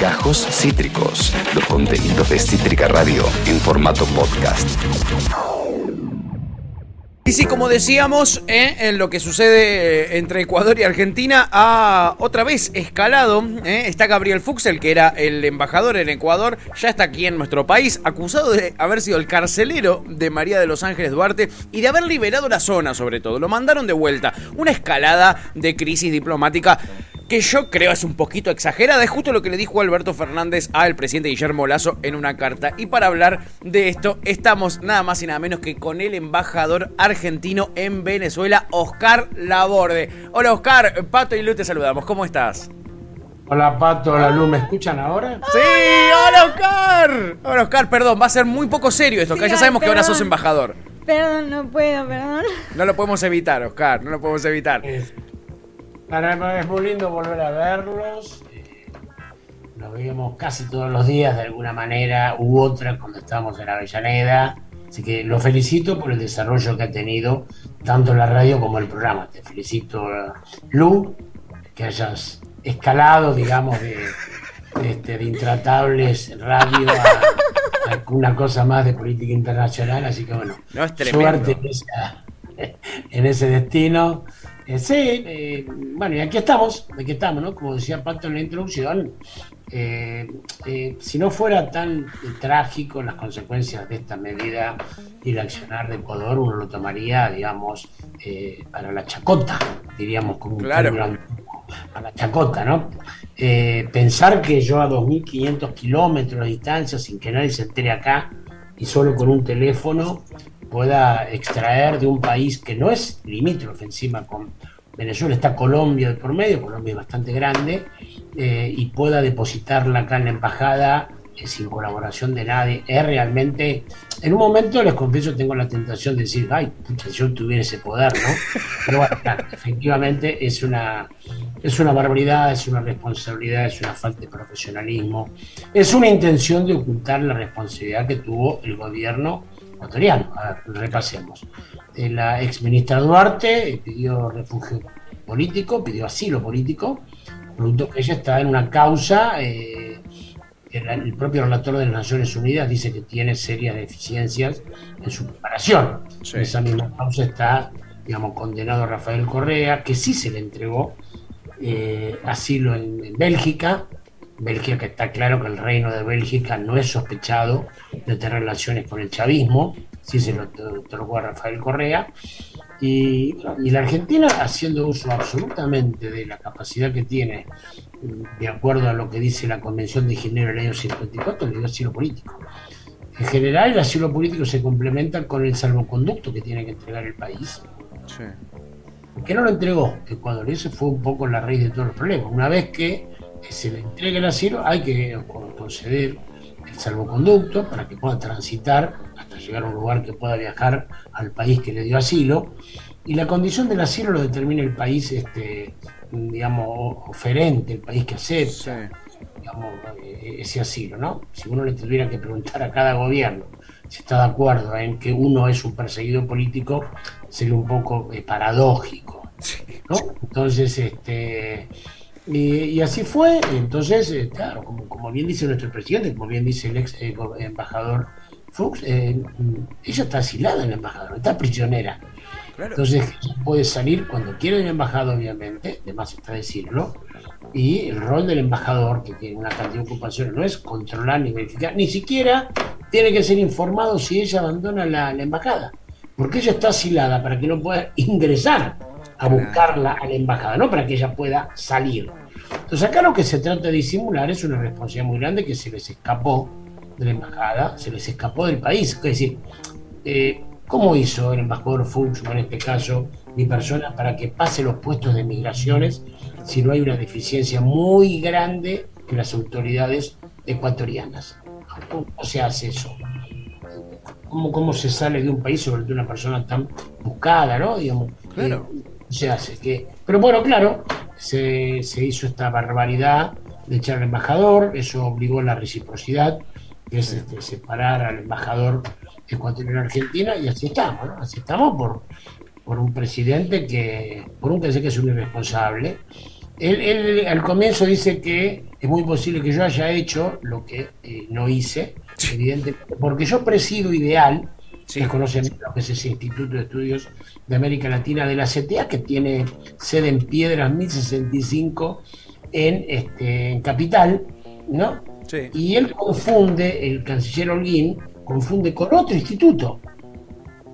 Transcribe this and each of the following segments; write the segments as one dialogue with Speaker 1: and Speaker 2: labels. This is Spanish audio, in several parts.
Speaker 1: Gajos Cítricos, los contenidos de Cítrica Radio en formato podcast.
Speaker 2: Y sí, como decíamos, ¿eh? en lo que sucede eh, entre Ecuador y Argentina, ha otra vez escalado. ¿eh? Está Gabriel Fuchsel, que era el embajador en Ecuador, ya está aquí en nuestro país, acusado de haber sido el carcelero de María de los Ángeles Duarte y de haber liberado la zona, sobre todo. Lo mandaron de vuelta. Una escalada de crisis diplomática que yo creo es un poquito exagerada. Es justo lo que le dijo Alberto Fernández al presidente Guillermo Lazo en una carta. Y para hablar de esto, estamos nada más y nada menos que con el embajador argentino en Venezuela, Oscar Laborde. Hola Oscar, Pato y Lu te saludamos. ¿Cómo estás?
Speaker 3: Hola Pato, hola Lu, ¿me escuchan ahora?
Speaker 2: Sí, hola Oscar. Hola Oscar, perdón, va a ser muy poco serio esto, que ya sabemos que ahora sos embajador.
Speaker 4: Perdón, no puedo, perdón.
Speaker 2: No lo podemos evitar, Oscar, no lo podemos evitar.
Speaker 3: Es muy lindo volver a verlos. Eh, nos veíamos casi todos los días de alguna manera u otra cuando estábamos en Avellaneda. Así que lo felicito por el desarrollo que ha tenido tanto la radio como el programa. Te felicito, Lu, que hayas escalado, digamos, de, este, de Intratables Radio a, una cosa más de política internacional. Así que bueno, suerte en ese destino. Eh, sí, eh, bueno, y aquí estamos, aquí estamos, ¿no? Como decía Pato en la introducción, eh, si no fuera tan trágico las consecuencias de esta medida y el accionar de Ecuador, uno lo tomaría, digamos, para la chacota, diríamos, como
Speaker 2: claro.
Speaker 3: un para la chacota, ¿no? pensar que yo a 2.500 kilómetros de distancia, sin que nadie se entere acá, y solo con un teléfono, pueda extraer de un país que no es limítrofe encima con Venezuela, está Colombia de por medio, Colombia es bastante grande, eh, y pueda depositarla acá en la embajada eh, sin colaboración de nadie, es realmente, en un momento les confieso, tengo la tentación de decir, ay, pucha, si yo tuviera ese poder, ¿no? Pero bueno, efectivamente es una, es una barbaridad, es una responsabilidad, es una falta de profesionalismo, es una intención de ocultar la responsabilidad que tuvo el gobierno ecuatoriano. A ver, repasemos. Eh, la ex ministra Duarte pidió refugio político, pidió asilo político, producto que ella está en una causa. Eh, el, propio relator de las Naciones Unidas dice que tiene serias deficiencias en su preparación. En esa misma causa está, digamos, condenado Rafael Correa, que sí se le entregó eh, asilo en, en Bélgica, Bélgica, que está claro que el reino de Bélgica no es sospechado de tener relaciones con el chavismo, sí se lo otorgó a Rafael Correa, y, la Argentina, haciendo uso absolutamente de la capacidad que tiene, de acuerdo a lo que dice la Convención de Ginebra del año 54, le dio asilo político. En general, el asilo político se complementa con el salvoconducto que tiene que entregar el país. Sí. Que no lo entregó Ecuador, ese fue un poco la raíz de todo el problema. Una vez que se le entregue el asilo, hay que conceder el salvoconducto para que pueda transitar hasta llegar a un lugar que pueda viajar al país que le dio asilo. Y la condición del asilo lo determina el país, este, digamos, oferente, el país que acepta eh, ese asilo, ¿no? Si uno le tuviera que preguntar a cada gobierno si está de acuerdo en que uno es un perseguido político, sería un poco eh, paradójico, ¿no? Entonces, este y, así fue, entonces, eh, claro, como, bien dice nuestro presidente, como bien dice el ex eh, embajador Fuchs, eh, ella está asilada en la embajada, está prisionera. Entonces puede salir cuando quiere el embajador, obviamente, además está decirlo, y el rol del embajador, que tiene una cantidad de ocupaciones, no es controlar ni verificar, ni siquiera tiene que ser informado si ella abandona la embajada, porque ella está asilada para que no pueda ingresar a buscarla a la embajada, no para que ella pueda salir. Entonces acá lo que se trata de disimular es una responsabilidad muy grande que se les escapó de la embajada, se les escapó del país. Es decir, eh, ¿cómo hizo el embajador Fuchs, en este caso mi persona, para que pase los puestos de migraciones si no hay una deficiencia muy grande en las autoridades ecuatorianas? ¿Cómo se hace eso? ¿Cómo, cómo se sale de un país, sobre todo una persona tan buscada, ¿no? Digamos, claro. Eh, se hace. Que, pero bueno, claro, se, hizo esta barbaridad de echar al embajador, eso obligó la reciprocidad, que es este, separar al embajador ecuatoriano en Argentina, y así estamos, ¿no? Así estamos por, por un presidente que, por un que sé que es un irresponsable, Él, él al comienzo dice que es muy posible que yo haya hecho lo que eh, no hice, evidentemente, porque yo presido Ideal,
Speaker 2: Sí.
Speaker 3: que conocen lo que es ese Instituto de Estudios de América Latina de la CTA, que tiene sede en Piedras 1065 en, este, en Capital, ¿no?
Speaker 2: Sí.
Speaker 3: Y él confunde, el canciller Holguín, confunde con otro instituto,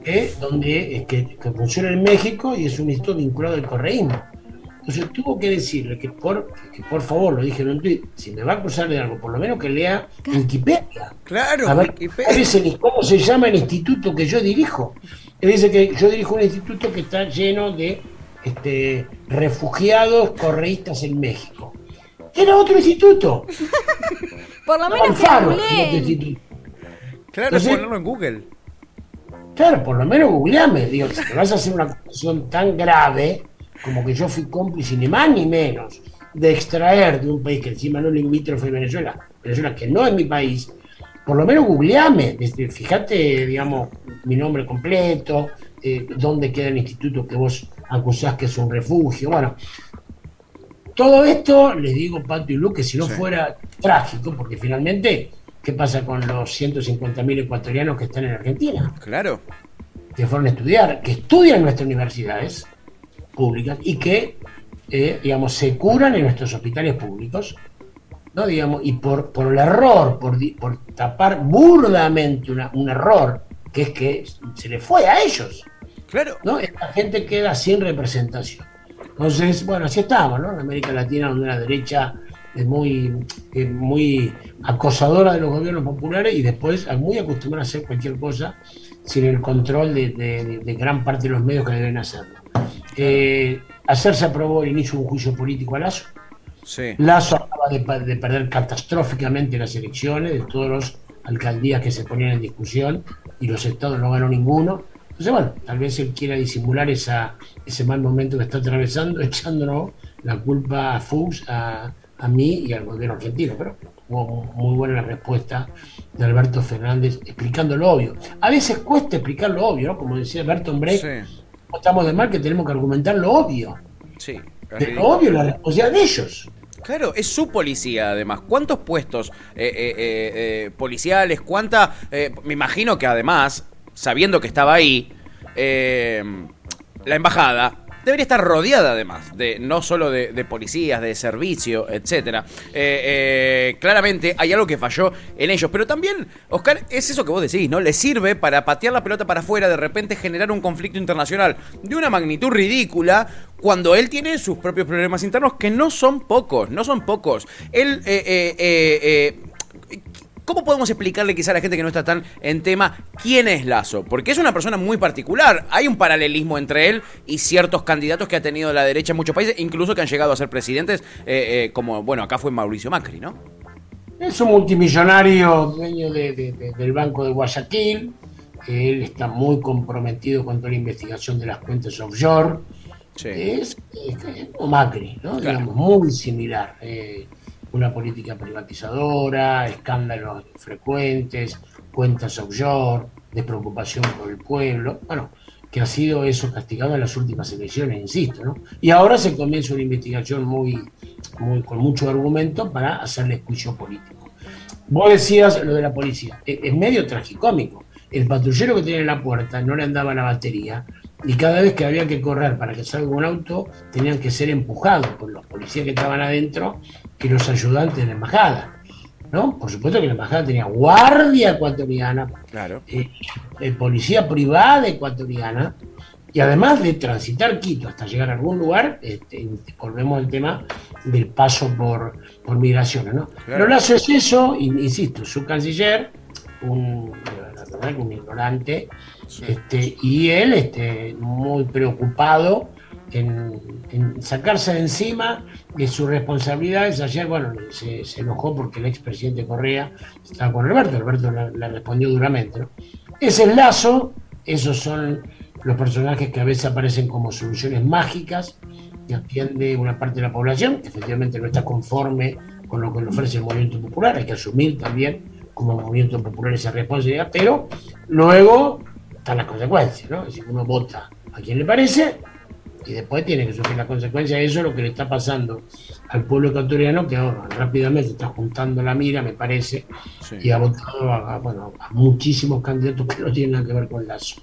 Speaker 3: ¿eh? donde es que, que funciona en México y es un instituto vinculado al correísmo. Entonces tuvo que decirle que por, que por favor, lo dije en un tuit, si me va a acusar de algo, por lo menos que lea Wikipedia.
Speaker 2: Claro,
Speaker 3: A ver,
Speaker 2: Wikipedia.
Speaker 3: dice ni cómo se llama el instituto que yo dirijo. Él dice que yo dirijo un instituto que está lleno de este, refugiados correístas en México. Era otro instituto.
Speaker 4: Por lo
Speaker 3: No,
Speaker 4: menos que
Speaker 3: Alfaro, instituto.
Speaker 2: Claro,
Speaker 3: Entonces-
Speaker 2: ponerlo en Google.
Speaker 3: Claro, por lo menos googleame. Digo, si me vas a hacer una acusación tan grave como que yo fui cómplice, ni más ni menos, de extraer de un país que encima no limítrofe Venezuela, Venezuela que no es mi país, por lo menos googleame. Desde- Fíjate, digamos, mi nombre completo, eh, dónde queda el instituto que vos acusás que es un refugio. Bueno, todo esto, les digo, Pato y Lu, que si no
Speaker 2: Sí.
Speaker 3: fuera trágico, porque finalmente, ¿qué pasa con los 150.000 ecuatorianos que están en Argentina?
Speaker 2: Claro.
Speaker 3: que fueron a estudiar, que estudian en nuestras universidades públicas y que, eh, digamos, se curan en nuestros hospitales públicos, ¿no? Digamos, y por, por el error, por, por tapar burdamente una- un error, que es que se le fue a ellos,
Speaker 2: Claro.
Speaker 3: ¿no? Esta gente queda sin representación. Entonces, bueno, así estamos, ¿no? En América Latina, donde la derecha es muy, es muy acosadora de los gobiernos populares y después es muy acostumbrada a hacer cualquier cosa sin el control de, de- de gran parte de los medios que deben hacerlo. Eh, ayer se aprobó el inicio de un juicio político a Lazo.
Speaker 2: Sí.
Speaker 3: Lazo acaba de, perder catastróficamente las elecciones de todos los alcaldías que se ponían en discusión y los estados no ganó ninguno. Entonces, bueno, tal vez él quiera disimular esa, ese mal momento que está atravesando, echándonos la culpa a Fuchs, a, a mí y al gobierno argentino. Pero hubo muy buena la respuesta de Alberto Fernández explicando lo obvio. A veces cuesta explicar lo obvio, ¿no? Como decía Berton Brecht,
Speaker 2: Sí.
Speaker 3: Estamos de mal que tenemos que argumentar lo obvio.
Speaker 2: Sí.
Speaker 3: De lo obvio, la responsabilidad de ellos.
Speaker 2: Claro, es su policía además. ¿Cuántos puestos eh, eh, eh, eh, policiales? ¿Cuánta? eh, me imagino que además, sabiendo que estaba ahí, eh, la embajada debería estar rodeada además de no solo de, policías, de servicio, etcétera. Eh, eh, claramente hay algo que falló en ellos, pero también, Oscar, es eso que vos decís, ¿no? Le sirve para patear la pelota para afuera, de repente generar un conflicto internacional de una magnitud ridícula cuando él tiene sus propios problemas internos que no son pocos, no son pocos. Él, eh, ¿Cómo podemos explicarle quizá a la gente que no está tan en tema quién es Lazo? Porque es una persona muy particular. Hay un paralelismo entre él y ciertos candidatos que ha tenido la derecha en muchos países, incluso que han llegado a ser presidentes, eh, eh, como, bueno, acá fue Mauricio Macri, ¿no?
Speaker 3: Es un multimillonario dueño de- de- de- del Banco de Guayaquil. Él está muy comprometido con toda la investigación de las cuentas offshore.
Speaker 2: Sí.
Speaker 3: Es, es como Macri, ¿no?
Speaker 2: Claro.
Speaker 3: Digamos, muy similar. Eh, una política privatizadora, escándalos frecuentes, cuentas offshore, despreocupación por el pueblo. Bueno, que ha sido eso castigado en las últimas elecciones, insisto, ¿no? Y ahora se comienza una investigación muy, muy con mucho argumento para hacerle juicio político. Vos decías lo de la policía, es, es medio tragicómico. El patrullero que tenía en la puerta no le andaba la batería y cada vez que había que correr para que salga un auto tenían que ser empujados por los policías que estaban adentro y los ayudantes de la embajada. ¿no? Por supuesto que la embajada tenía guardia ecuatoriana,
Speaker 2: Claro.
Speaker 3: eh, eh, policía privada ecuatoriana, y además de transitar Quito hasta llegar a algún lugar, este, volvemos al tema del paso por, por migraciones. ¿no? Pero Lazo es eso, in- insisto, su canciller, un, la verdad que un ignorante, este, y él este, muy preocupado en, en sacarse de encima de sus responsabilidades. Ayer, bueno, se, se enojó porque el expresidente Correa estaba con Alberto, Alberto le, respondió duramente. ¿no? Ese es Lazo, esos son los personajes que a veces aparecen como soluciones mágicas que atiende una parte de la población, que efectivamente no está conforme con lo que le ofrece el movimiento popular, hay que asumir también como movimiento popular esa responsabilidad, pero luego están las consecuencias, ¿no? Es decir, uno vota a quien le parece y después tiene que sufrir las consecuencias. Eso es lo que le está pasando al pueblo ecuatoriano, que ahora rápidamente está juntando la mira, me parece, y ha votado a, bueno, a muchísimos candidatos que no tienen nada que ver con Lazo.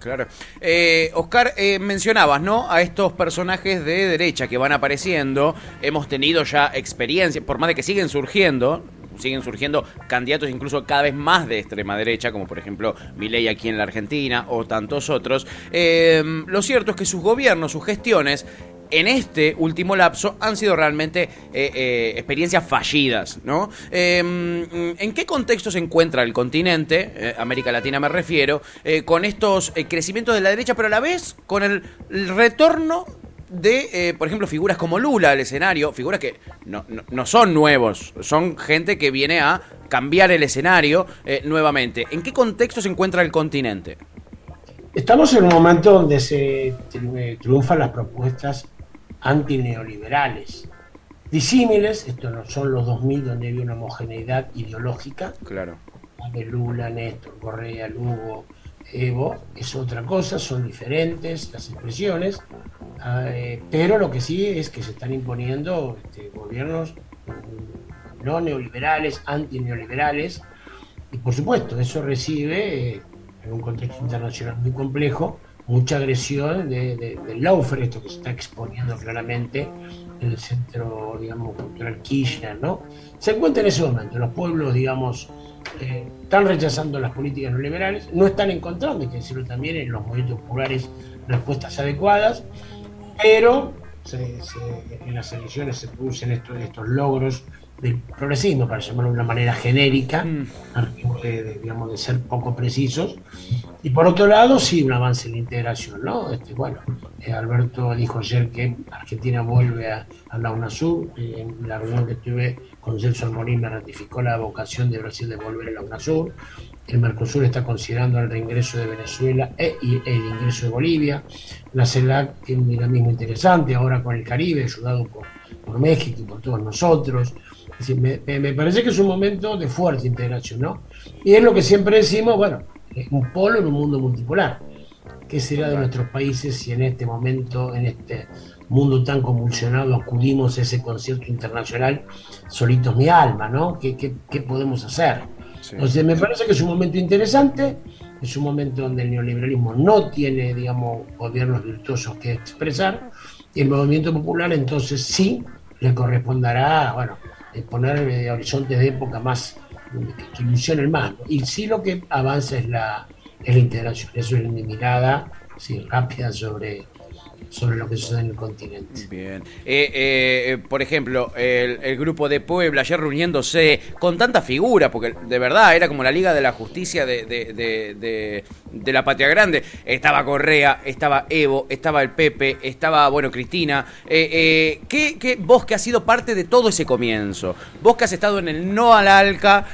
Speaker 2: Claro. Eh, Oscar, eh, mencionabas, ¿no? A estos personajes de derecha que van apareciendo. Hemos tenido ya experiencia, por más de que siguen surgiendo, siguen surgiendo candidatos incluso cada vez más de extrema derecha, como por ejemplo Milei aquí en la Argentina o tantos otros. Eh, lo cierto es que sus gobiernos, sus gestiones, en este último lapso han sido realmente eh, eh, experiencias fallidas, ¿no? Em, ¿En qué contexto se encuentra el continente, América Latina me refiero, con estos crecimientos de la derecha, pero a la vez con el retorno de, eh, por ejemplo, figuras como Lula al escenario, figuras que no, no, son nuevos, son gente que viene a cambiar el escenario eh, nuevamente. ¿En qué contexto se encuentra el continente?
Speaker 3: Estamos en un momento donde se triunfan las propuestas antineoliberales. Disímiles, estos no son los 2000 donde había una homogeneidad ideológica.
Speaker 2: Claro.
Speaker 3: De Lula, Néstor, Correa, Lugo, Evo, es otra cosa, son diferentes las expresiones, eh, pero lo que sí es que se están imponiendo este, gobiernos no neoliberales, antineoliberales, y por supuesto eso recibe, eh, en un contexto internacional muy complejo, mucha agresión de, del lawfare, esto que se está exponiendo claramente en el centro, digamos, cultural Kirchner, ¿no? Se encuentra en ese momento, los pueblos, digamos, eh, están rechazando las políticas neoliberales, no están encontrando, hay que decirlo también, en los movimientos populares respuestas adecuadas, pero en las elecciones se producen estos, estos logros del progresismo, para llamarlo de una manera genérica, mm. de, digamos, de ser poco precisos. Y por otro lado, sí, un avance en la integración, ¿no? Este, bueno, eh, Alberto dijo ayer que Argentina vuelve a, la UNASUR, eh, en la reunión que tuve con Celso Almorín me ratificó la vocación de Brasil de volver a la UNASUR, el Mercosur está considerando el reingreso de Venezuela e, y el ingreso de Bolivia, la CELAC tiene un dinamismo interesante ahora con el Caribe, ayudado por, por México y por todos nosotros, me, parece que es un momento de fuerte integración, ¿no? Y es lo que siempre decimos, bueno, es un polo en un mundo multipolar. ¿Qué será de nuestros países si en este momento, en este mundo tan convulsionado, acudimos a ese concierto internacional solitos mi alma, ¿no? ¿Qué, qué, podemos hacer? Entonces, me parece que es un momento interesante, es un momento donde el neoliberalismo no tiene, digamos, gobiernos virtuosos que expresar, y el movimiento popular entonces sí le corresponderá, bueno, poner horizontes de época más que, ilusionen más. Y sí lo que avanza es la, es la integración. Eso es mi mirada sí, rápida sobre, sobre lo que sucede en el continente.
Speaker 2: Bien. Eh, eh, por ejemplo, el, grupo de Puebla ayer reuniéndose con tanta figura, porque de verdad era como la Liga de la Justicia de, de, la Patria Grande. Estaba Correa, estaba Evo, estaba el Pepe, estaba, bueno, Cristina. Eh, ¿qué, vos que has sido parte de todo ese comienzo, vos que has estado en el no al ALCA,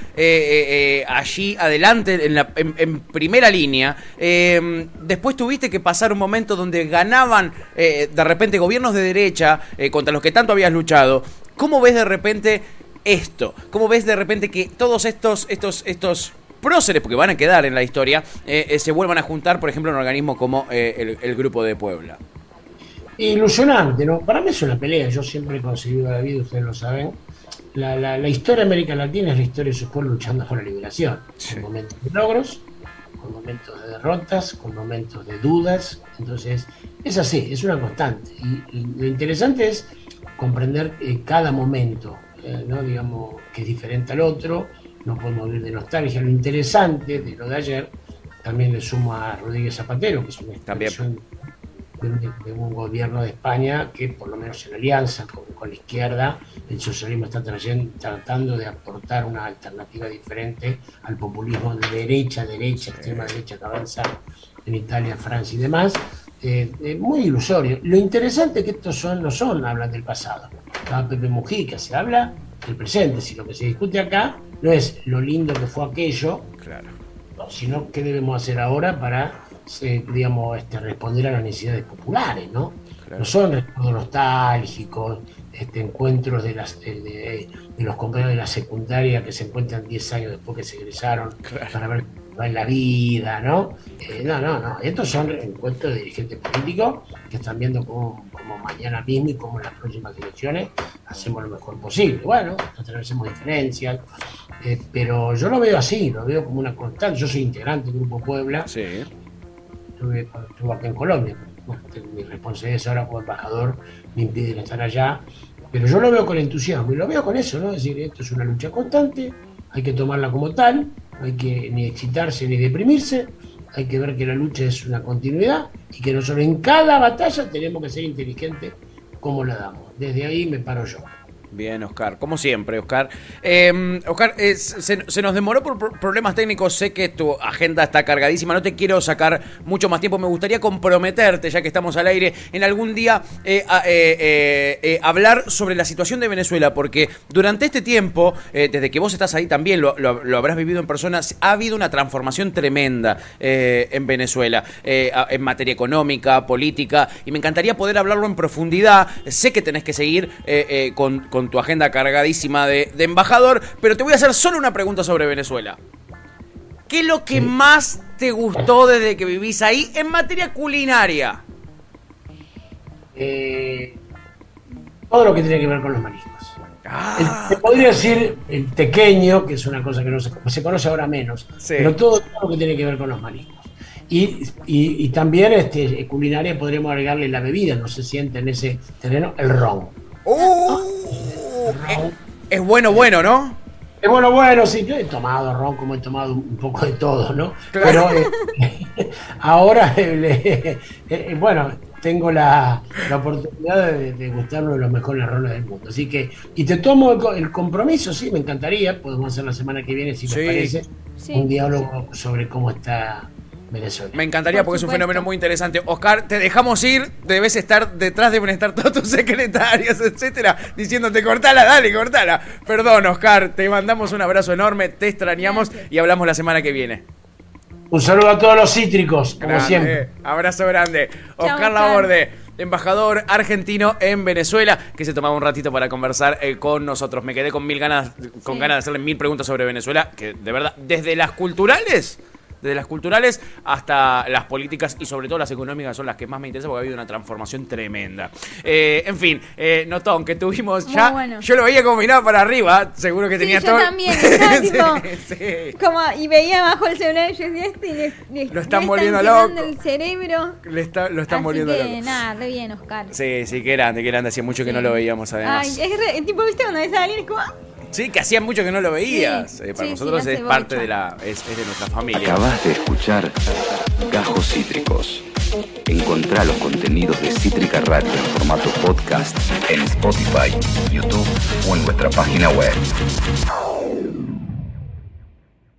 Speaker 2: allí adelante, en, la, en primera línea, después tuviste que pasar un momento donde ganaban eh, de repente gobiernos de derecha eh, contra los que tanto habías luchado, ¿cómo ves de repente esto? ¿Cómo ves de repente que todos estos, estos, estos próceres, porque van a quedar en la historia, eh, se vuelvan a juntar, por ejemplo, en un organismo como el, Grupo de Puebla?
Speaker 3: Ilusionante, ¿no? Para mí es una pelea, yo siempre he conseguido la vida, ustedes lo saben. La, la, historia de América Latina es la historia de su pueblo luchando por la liberación. Con momentos de logros, con momentos de derrotas, con momentos de dudas. Entonces, es así, es una constante. Y, lo interesante es comprender eh, cada momento, eh, ¿no? digamos, que es diferente al otro, no podemos vivir de nostalgia. Lo interesante de lo de ayer, también le sumo a Rodríguez Zapatero, que es una expresión de un, gobierno de España que, por lo menos en alianza con, la izquierda, el socialismo está tratando de aportar una alternativa diferente al populismo de derecha, derecha, extrema derecha que avanza en Italia, Francia y demás. Eh, eh, muy ilusorio. Lo interesante es que estos son, no son, hablan del pasado. Estaba Pepe Mujica, se habla del presente. Si lo que se discute acá no es lo lindo que fue aquello, claro. sino qué debemos hacer ahora para digamos, este, responder a las necesidades populares, ¿no? No son recuerdos nostálgicos, este, encuentros de, las, de, los compañeros de la secundaria que se encuentran 10 años después que se egresaron para ver es la vida, ¿no? Eh, no, no, no. Estos son encuentros de dirigentes políticos que están viendo cómo, mañana mismo y cómo en las próximas elecciones hacemos lo mejor posible. Bueno, tenemos diferencias, eh, pero yo lo veo así, lo veo como una constante. Yo soy integrante del Grupo Puebla.
Speaker 2: Sí.
Speaker 3: Estuve, estuve acá en Colombia. Bueno, mi responsabilidad ahora como embajador me impiden estar allá. Pero yo lo veo con entusiasmo y lo veo con eso, ¿no? Es decir, esto es una lucha constante, hay que tomarla como tal, hay que ni excitarse ni deprimirse, hay que ver que la lucha es una continuidad y que nosotros en cada batalla tenemos que ser inteligentes como la damos. Desde ahí me paro yo.
Speaker 2: Bien, Oscar, como siempre, Oscar. Em, Oscar, eh, se, nos demoró por problemas técnicos, sé que tu agenda está cargadísima, no te quiero sacar mucho más tiempo, me gustaría comprometerte, ya que estamos al aire, en algún día eh, eh, hablar sobre la situación de Venezuela, porque durante este tiempo, desde que vos estás ahí también, lo, habrás vivido en persona, ha habido una transformación tremenda en Venezuela, en materia económica, política, y me encantaría poder hablarlo en profundidad, sé que tenés que seguir con tu agenda cargadísima de, embajador, pero te voy a hacer solo una pregunta sobre Venezuela. ¿Qué es lo que más te gustó desde que vivís ahí en materia culinaria?
Speaker 3: Eh, todo lo que tiene que ver con los mariscos. Ah. te podría decir el pequeño, que es una cosa que no se, se conoce ahora menos, pero todo, lo que tiene que ver con los mariscos. Y, y, también este, culinaria podríamos agregarle la bebida, no se siente en ese terreno, el ron.
Speaker 2: Uh, es, bueno, bueno, ¿no?
Speaker 3: Es bueno, bueno, sí, yo he tomado ron como he tomado un poco de todo, ¿no? Pero eh, ahora, eh, eh, bueno, tengo la, oportunidad de, de gustar uno de los mejores rones del mundo. Así que, y te tomo el, compromiso, sí, me encantaría, podemos hacer la semana que viene, si te parece, un diálogo sobre cómo está
Speaker 2: me encantaría porque es un fenómeno muy interesante. Oscar, te dejamos ir, debes estar detrás, deben estar todos tus secretarios, etcétera, diciéndote cortala, dale, cortala. Perdón, Oscar, te mandamos un abrazo enorme, te extrañamos y hablamos la semana que viene.
Speaker 3: Un saludo a todos los cítricos, como siempre.
Speaker 2: Abrazo grande. Oscar Laborde, embajador argentino en Venezuela, que se tomaba un ratito para conversar eh, con nosotros. Me quedé con mil ganas, con ganas de hacerle mil preguntas sobre Venezuela, que de verdad, desde las culturales desde las culturales hasta las políticas y sobre todo las económicas son las que más me interesan porque ha habido una transformación tremenda. Eh, en fin, eh, Notón, que tuvimos ya. Yo lo veía como miraba para arriba, seguro que tenía todo.
Speaker 4: Yo también, como, y veía bajo el celular y yo decía, este
Speaker 2: lo están volviendo loco.
Speaker 4: el cerebro.
Speaker 2: Le está, lo están volviendo
Speaker 4: loco. Nada, re bien, Oscar.
Speaker 2: Sí, sí, qué grande, qué grande. Hacía mucho que no lo veíamos además.
Speaker 4: Ay, es re, tipo, viste cuando ves a alguien es como.
Speaker 2: Sí, que hacía mucho que no lo veías. Eh, para nosotros es parte de la es, de nuestra familia.
Speaker 1: Acabas de escuchar Gajos Cítricos. Encontrá los contenidos de Cítrica Radio en formato podcast en Spotify, YouTube o en nuestra página web.